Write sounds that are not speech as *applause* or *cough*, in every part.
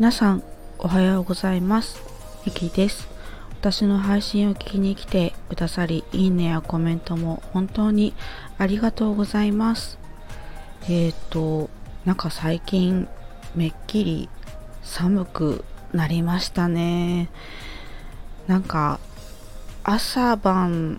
皆さんおはようございます。ミキです。私の配信を聞きに来てくださりいいねやコメントも本当にありがとうございます。えっ、ー、となんか最近めっきり寒くなりましたね。なんか朝晩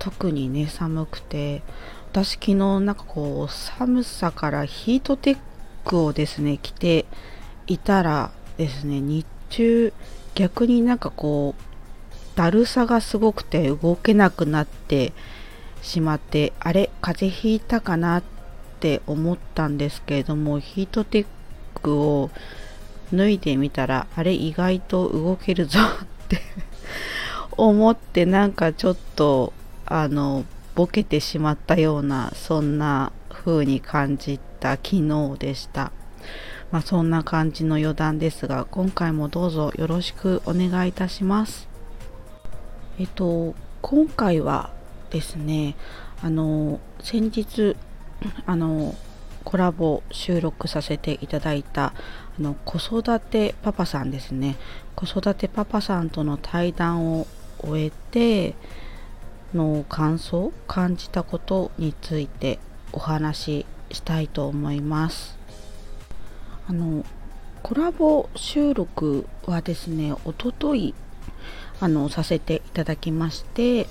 特にね寒くて私昨日なんかこう寒さからヒートテックをですね着ていたらですね日中逆になんかこうだるさがすごくて動けなくなってしまってあれ風邪ひいたかなって思ったんですけれどもヒートテックを脱いでみたらあれ意外と動けるぞって *laughs* 思ってなんかちょっとあのボケてしまったようなそんな風に感じた昨日でした。まあ、そんな感じの余談ですが今回もどうぞよろしくお願いいたします。えっと今回はですねあの先日あのコラボ収録させていただいたあの子育てパパさんですね。子育てパパさんとの対談を終えての感想感じたことについてお話ししたいと思います。あのコラボ収録はですねおとといあのさせていただきまして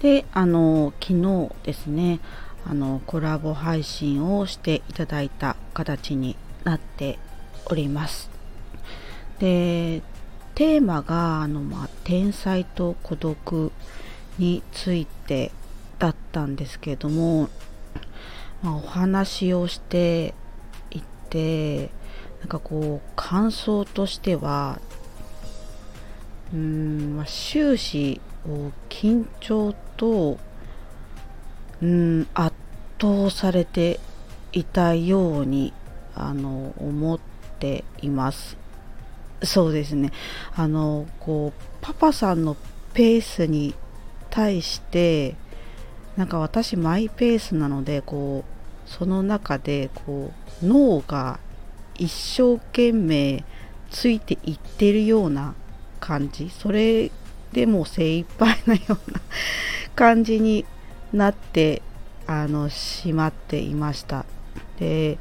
であの昨日ですねあのコラボ配信をしていただいた形になっております。でテーマがあの、まあ、天才と孤独についてだったんですけれども、まあ、お話をしててなんかこう感想としてはうーん、まあ、終始緊張とうん圧倒されていたようにあの思っています。そうですね。あのこうパパさんのペースに対してなんか私マイペースなのでこうその中でこう脳が一生懸命ついていってるような感じそれでも精一杯なような感じになってあのしまっていました。で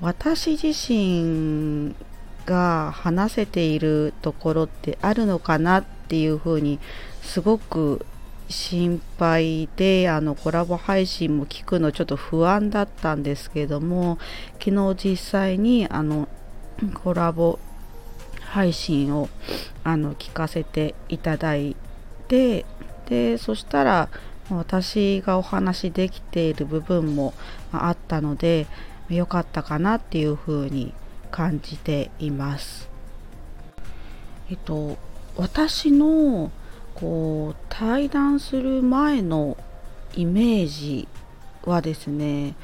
私自身が話せているところってあるのかなっていうふうにすごく心配であのコラボ配信も聞くのちょっと不安だったんですけども昨日実際にあの *coughs* コラボ配信をあの聞かせていただいてでそしたら私がお話できている部分もあったので良かったかなっていうふうに感じています。えっと私のこう対談する前のイメージはですね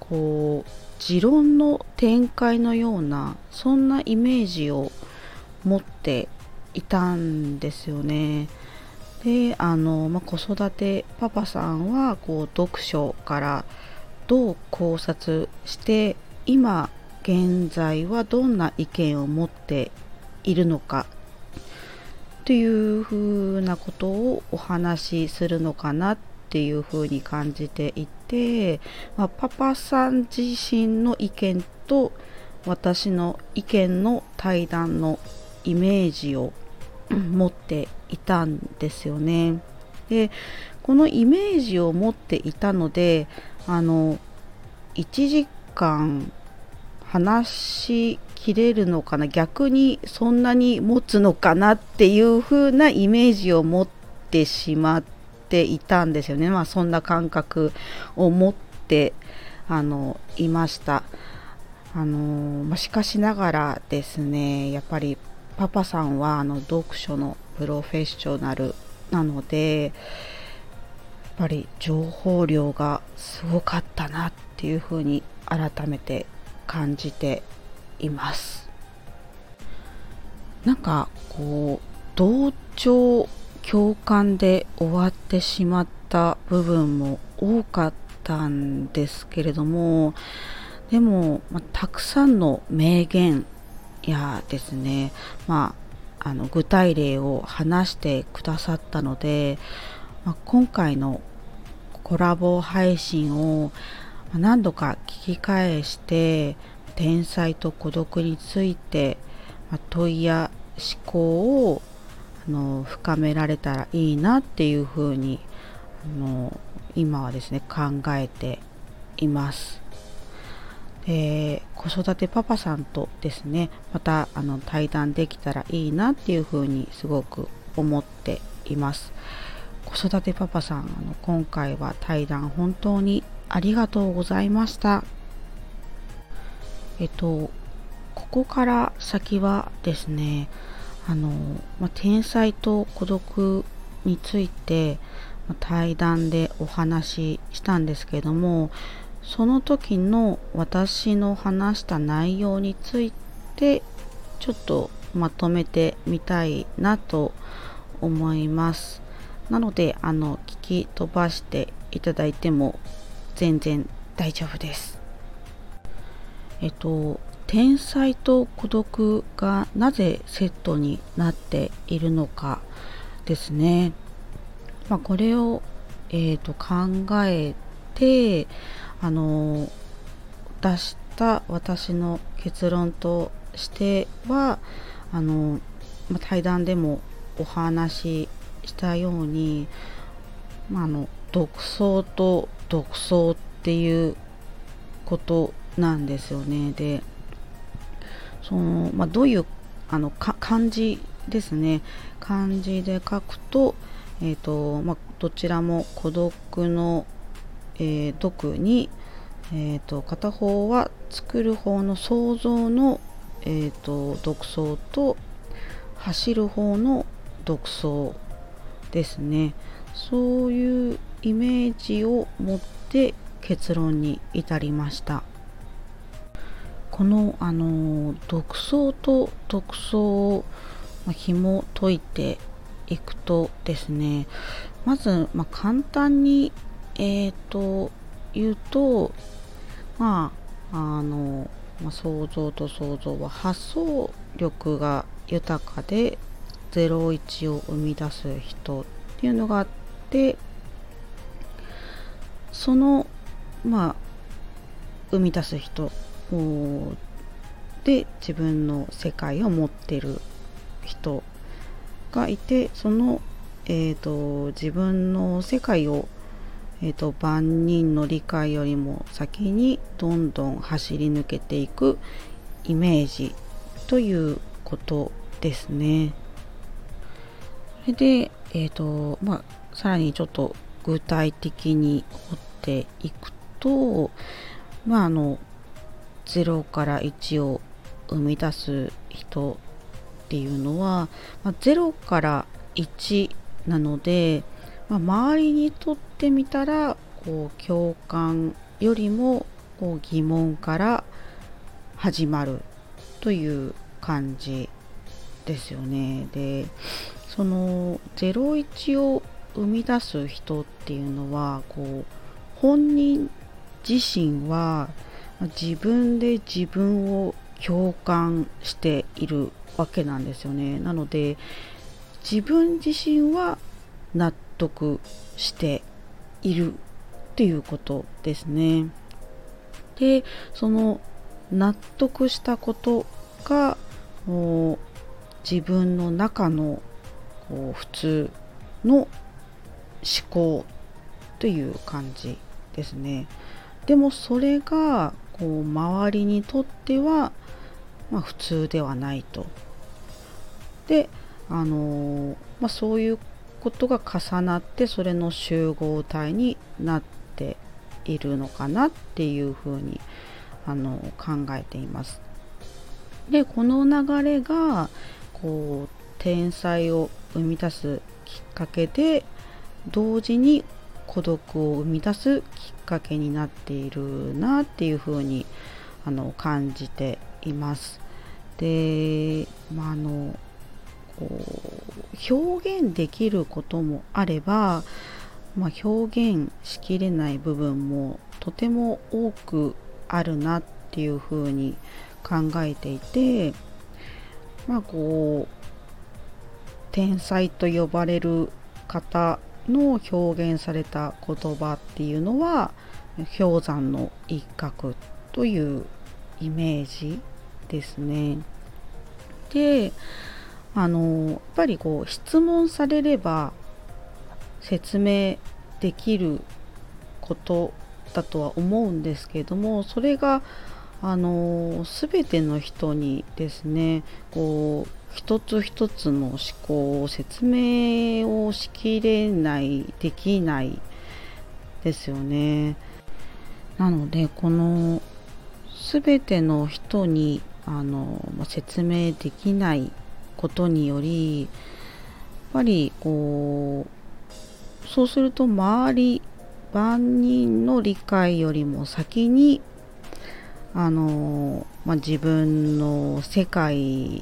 こう持論の展開のようなそんなイメージを持っていたんですよね。であの、まあ、子育てパパさんはこう読書からどう考察して今現在はどんな意見を持っているのかというふうなことをお話しするのかなっていうふうに感じていて、まあ、パパさん自身の意見と私の意見の対談のイメージを *coughs* 持っていたんですよね。でこのイメージを持っていたのであの1時間話し切れるのかな？逆にそんなに持つのかなっていう風なイメージを持ってしまっていたんですよね。まあそんな感覚を持ってあのいました。あの、ま、しかしながらですねやっぱりパパさんはあの読書のプロフェッショナルなのでやっぱり情報量がすごかったなっていうふうに改めて感じています。なんかこう同調共感で終わってしまった部分も多かったんですけれどもでも、まあ、たくさんの名言やですねまああの具体例を話してくださったので、まあ、今回のコラボ配信を何度か聞き返して天才と孤独について問いや思考をあの深められたらいいなっていうふうにあの今はですね考えています。え子育てパパさんとですねまたあの対談できたらいいなっていうふうにすごく思っています子育てパパさんあの今回は対談本当にありがとうございましたえっとここから先はですねあの、ま天才と孤独について、対談でお話ししたんですけどもその時の私の話した内容についてちょっとまとめてみたいなと思います。なのであの聞き飛ばしていただいても全然大丈夫です。えっと天才と孤独がなぜセットになっているのかですね、まあ、これを、えーと考えてあの出した私の結論としてはあの、ま対談でもお話ししたように、まあ、あの独創と独創っていうことなんですよね。でその、まあ、どういうあのか漢字ですね。漢字で書くと,、えーとまあ、どちらも孤独のえー、毒に、えーと、片方は作る方の想像の、えーと、独創と走る方の独創ですね。そういうイメージを持って結論に至りました。このあの独創と独創を、ま紐解いていくとですねまず、まあ、簡単にえっ、ー、と言うとまああの、まあ、想像と想像は発想力が豊かで01を生み出す人っていうのがあってそのまあ生み出す人で自分の世界を持ってる人がいてその、えーと自分の世界をえーと、万人の理解よりも先にどんどん走り抜けていくイメージということですね。それで、えーとまあ、さらにちょっと具体的に掘っていくと、まあ、あの0から1を生み出す人っていうのは、まあ、0から1なので、まあ、周りにとってみたらこう共感よりもこう疑問から始まるという感じですよね。でその01を生み出す人っていうのはこう本人自身は自分で自分を共感しているわけなんですよね。なので自分自身は納得しているっていうことですね。でその納得したことが自分の中のこう普通の思考という感じですね。でもそれがこう周りにとっては、まあ、普通ではないと。であのまあ、そういうことが重なってそれの集合体になっているのかなっていうふうにあの考えています。でこの流れがこう天才を生み出すきっかけで同時に孤独を生み出すきっかけになっているなっていうふうにあの感じています。で、まあ、あのこう表現できることもあれば、まあ、表現しきれない部分もとても多くあるなっていうふうに考えていてまあこう天才と呼ばれる方の表現された言葉っていうのは氷山の一角というイメージですね。であのやっぱりこう質問されれば説明できることだとは思うんですけれどもそれがあの全ての人にですねこう一つ一つの思考を説明をしきれないできないですよね。なのでこの全ての人にあの説明できないことによりやっぱりこうそうすると周り万人の理解よりも先にあの、まあ、自分の世界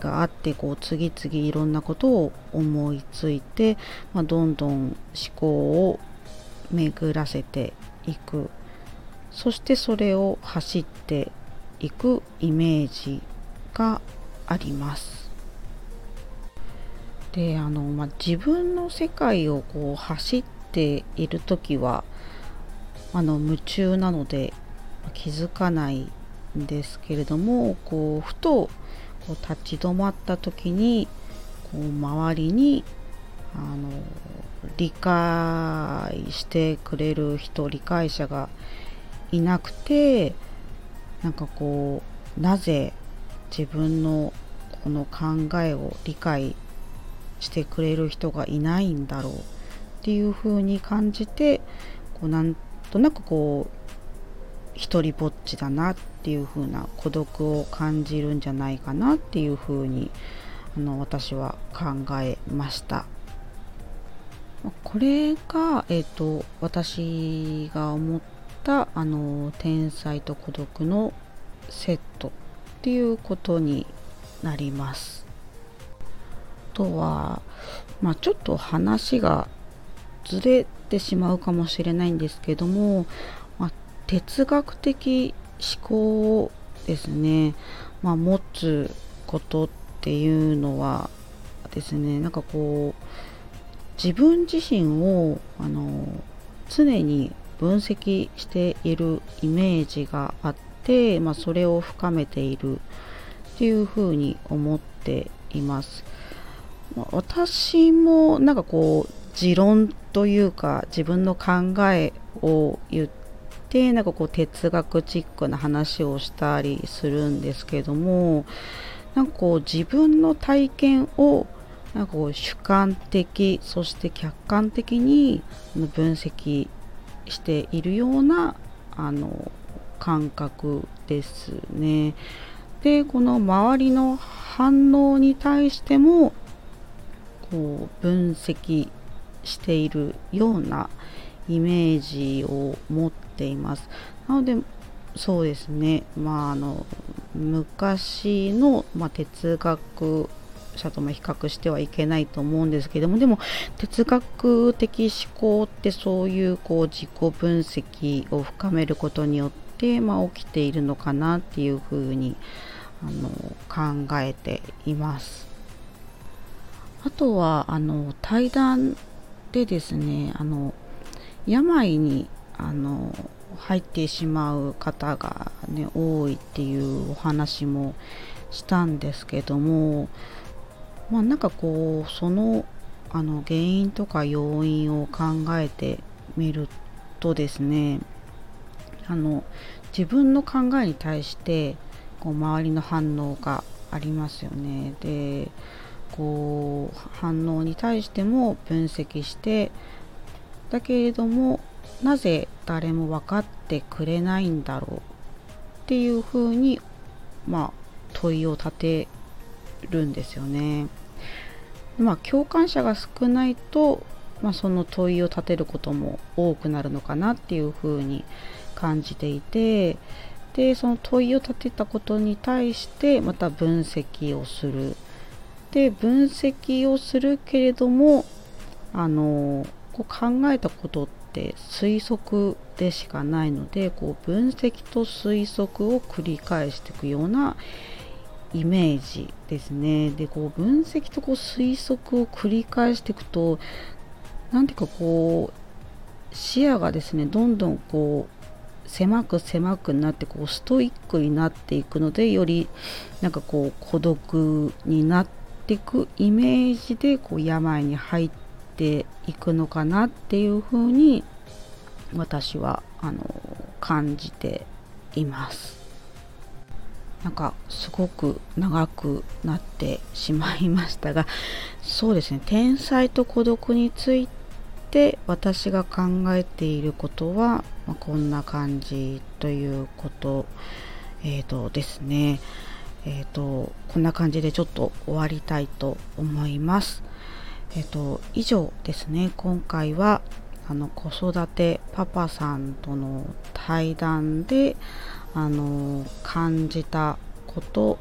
があってこう次々いろんなことを思いついて、まあ、どんどん思考を巡らせていくそしてそれを走っていくイメージがあります。であの、まあ、自分の世界をこう走っている時はあの夢中なので気づかないんですけれどもこうふとこう立ち止まった時にこう周りにあの理解してくれる人理解者がいなくてなんかこうなぜ自分のこの考えを理解してくれる人がいないんだろうっていうふうに感じてこうなんとなくこう一人ぼっちだなっていう風な孤独を感じるんじゃないかなっていう風にあの私は考えました。これが、えーと、私が思ったあの天才と孤独のセットっていうことになります。あとは、まあ、ちょっと話がずれてしまうかもしれないんですけども哲学的思考をですね、まあ、持つことっていうのはですねなんかこう自分自身をあの常に分析しているイメージがあって、まあ、それを深めているっていうふうに思っています。私もなんかこう持論というか自分の考えを言ってでなんかこう哲学チックな話をしたりするんですけどもなんかこう自分の体験をなんかこう主観的そして客観的に分析しているようなあの感覚ですね。でこの周りの反応に対してもこう分析しているようなイメージを持っています。なのでそうですね、まあ、あの昔の、まあ、哲学者とも比較してはいけないと思うんですけどもでも哲学的思考ってそういうこう自己分析を深めることによって、まあ、起きているのかなっていうふうにあの考えています。あとはあの対談でですねあの病にあの入ってしまう方が、ね、多いっていうお話もしたんですけどもまあなんかこうそのあの原因とか要因を考えてみるとですねあの自分の考えに対してこう周りの反応がありますよね。でこう反応に対しても分析してだけれどもなぜ誰も分かってくれないんだろうっていうふうにまあ問いを立てるんですよね。まあ共感者が少ないと、まあ、その問いを立てることも多くなるのかなっていうふうに感じていてでその問いを立てたことに対してまた分析をする。で分析をするけれどもあのこう考えたことって推測でしかないのでこう分析と推測を繰り返していくようなイメージですね。でこう分析とこう推測を繰り返していくと何ていうかこう視野がですねどんどんこう狭く狭くなってこうストイックになっていくのでよりなんかこう孤独になっていくイメージでこう病に入ってていくのかなっていうふうに私はあの感じています。なんかすごく長くなってしまいましたがそうですね。天才と孤独について私が考えていることは、まあ、こんな感じということえーとですね。えーとこんな感じでちょっと終わりたいと思います。えっ、と以上ですね。今回はあの子育てパパさんとの対談であの感じたこと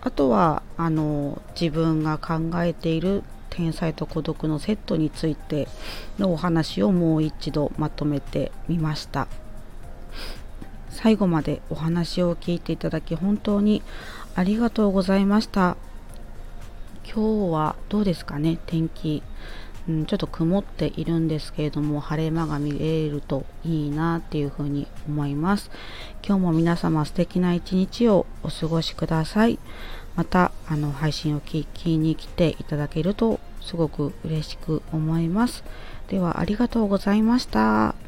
あとはあの自分が考えている天才と孤独のセットについてのお話をもう一度まとめてみました。最後までお話を聞いていただき本当にありがとうございました。今日はどうですかね天気。うん、ちょっと曇っているんですけれども晴れ間が見れるといいなっていうふうに思います。今日も皆様素敵な一日をお過ごしください。またあの配信を聞きに来ていただけるとすごく嬉しく思います。ではありがとうございました。